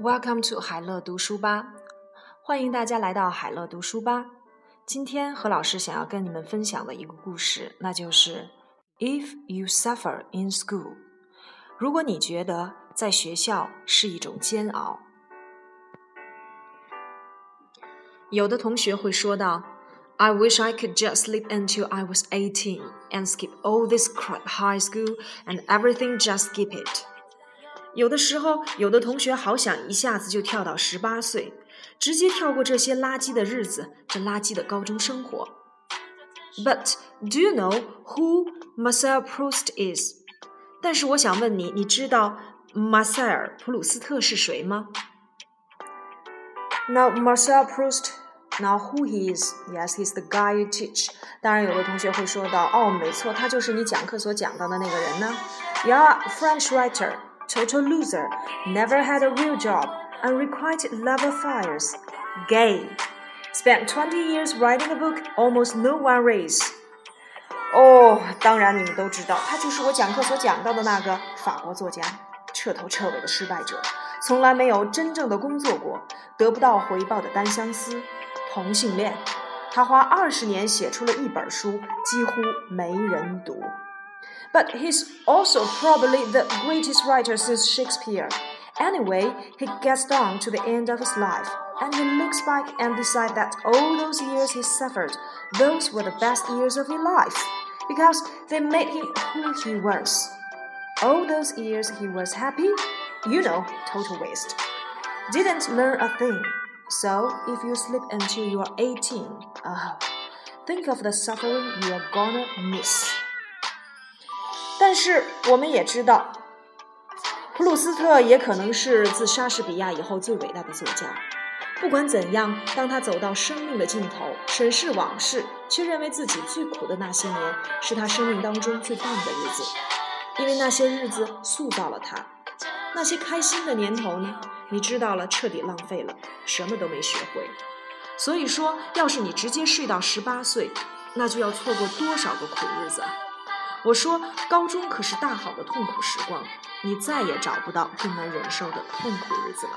welcome to 海乐读书吧欢迎大家来到海乐读书吧。今天何老师想要跟你们分享的一个故事那就是 if you suffer in school 如果你觉得在学校是一种煎熬有的同学会说到，I wish I could just sleep until I was eighteen and skip all this crap high school and everything, just skip it。有的时候，有的同学好想一下子就跳到十八岁，直接跳过这些垃圾的日子，这垃圾的高中生活。But do you know who Marcel Proust is？但是我想问你，你知道马塞尔·普鲁斯特是谁吗 ？Now Marcel Proust. Now who he is? Yes, he's the guy you teach. 当然，有的同学会说到，哦，没错，他就是你讲课所讲到的那个人呢。Yeah, French writer total loser, never had a real job, unrequited love affairs, gay, spent 20 years writing a book, almost no one reads. 哦，当然你们都知道，他就是我讲课所讲到的那个法国作家，彻头彻尾的失败者， 从来没有真正的工作过，得不到回报的单相思，同性恋。他花二十年写出了一本书，几乎没人读。but he's also probably the greatest writer since Shakespeare. Anyway, he gets down to the end of his life, and he looks back and decides that all those years he suffered, those were the best years of his life, because they made him who he was. All those years he was happy, you know, total waste. Didn't learn a thing. So if you sleep until you're 18, oh, think of the suffering you're gonna miss. 但是我们也知道，普鲁斯特也可能是自莎士比亚以后最伟大的作家。不管怎样，当他走到生命的尽头，审视往事，却认为自己最苦的那些年是他生命当中最棒的日子，因为那些日子塑造了他。那些开心的年头呢？你知道了，彻底浪费了，什么都没学会。所以说，要是你直接睡到十八岁，那就要错过多少个苦日子啊！我说，高中可是大好的痛苦时光，你再也找不到更难忍受的痛苦日子了。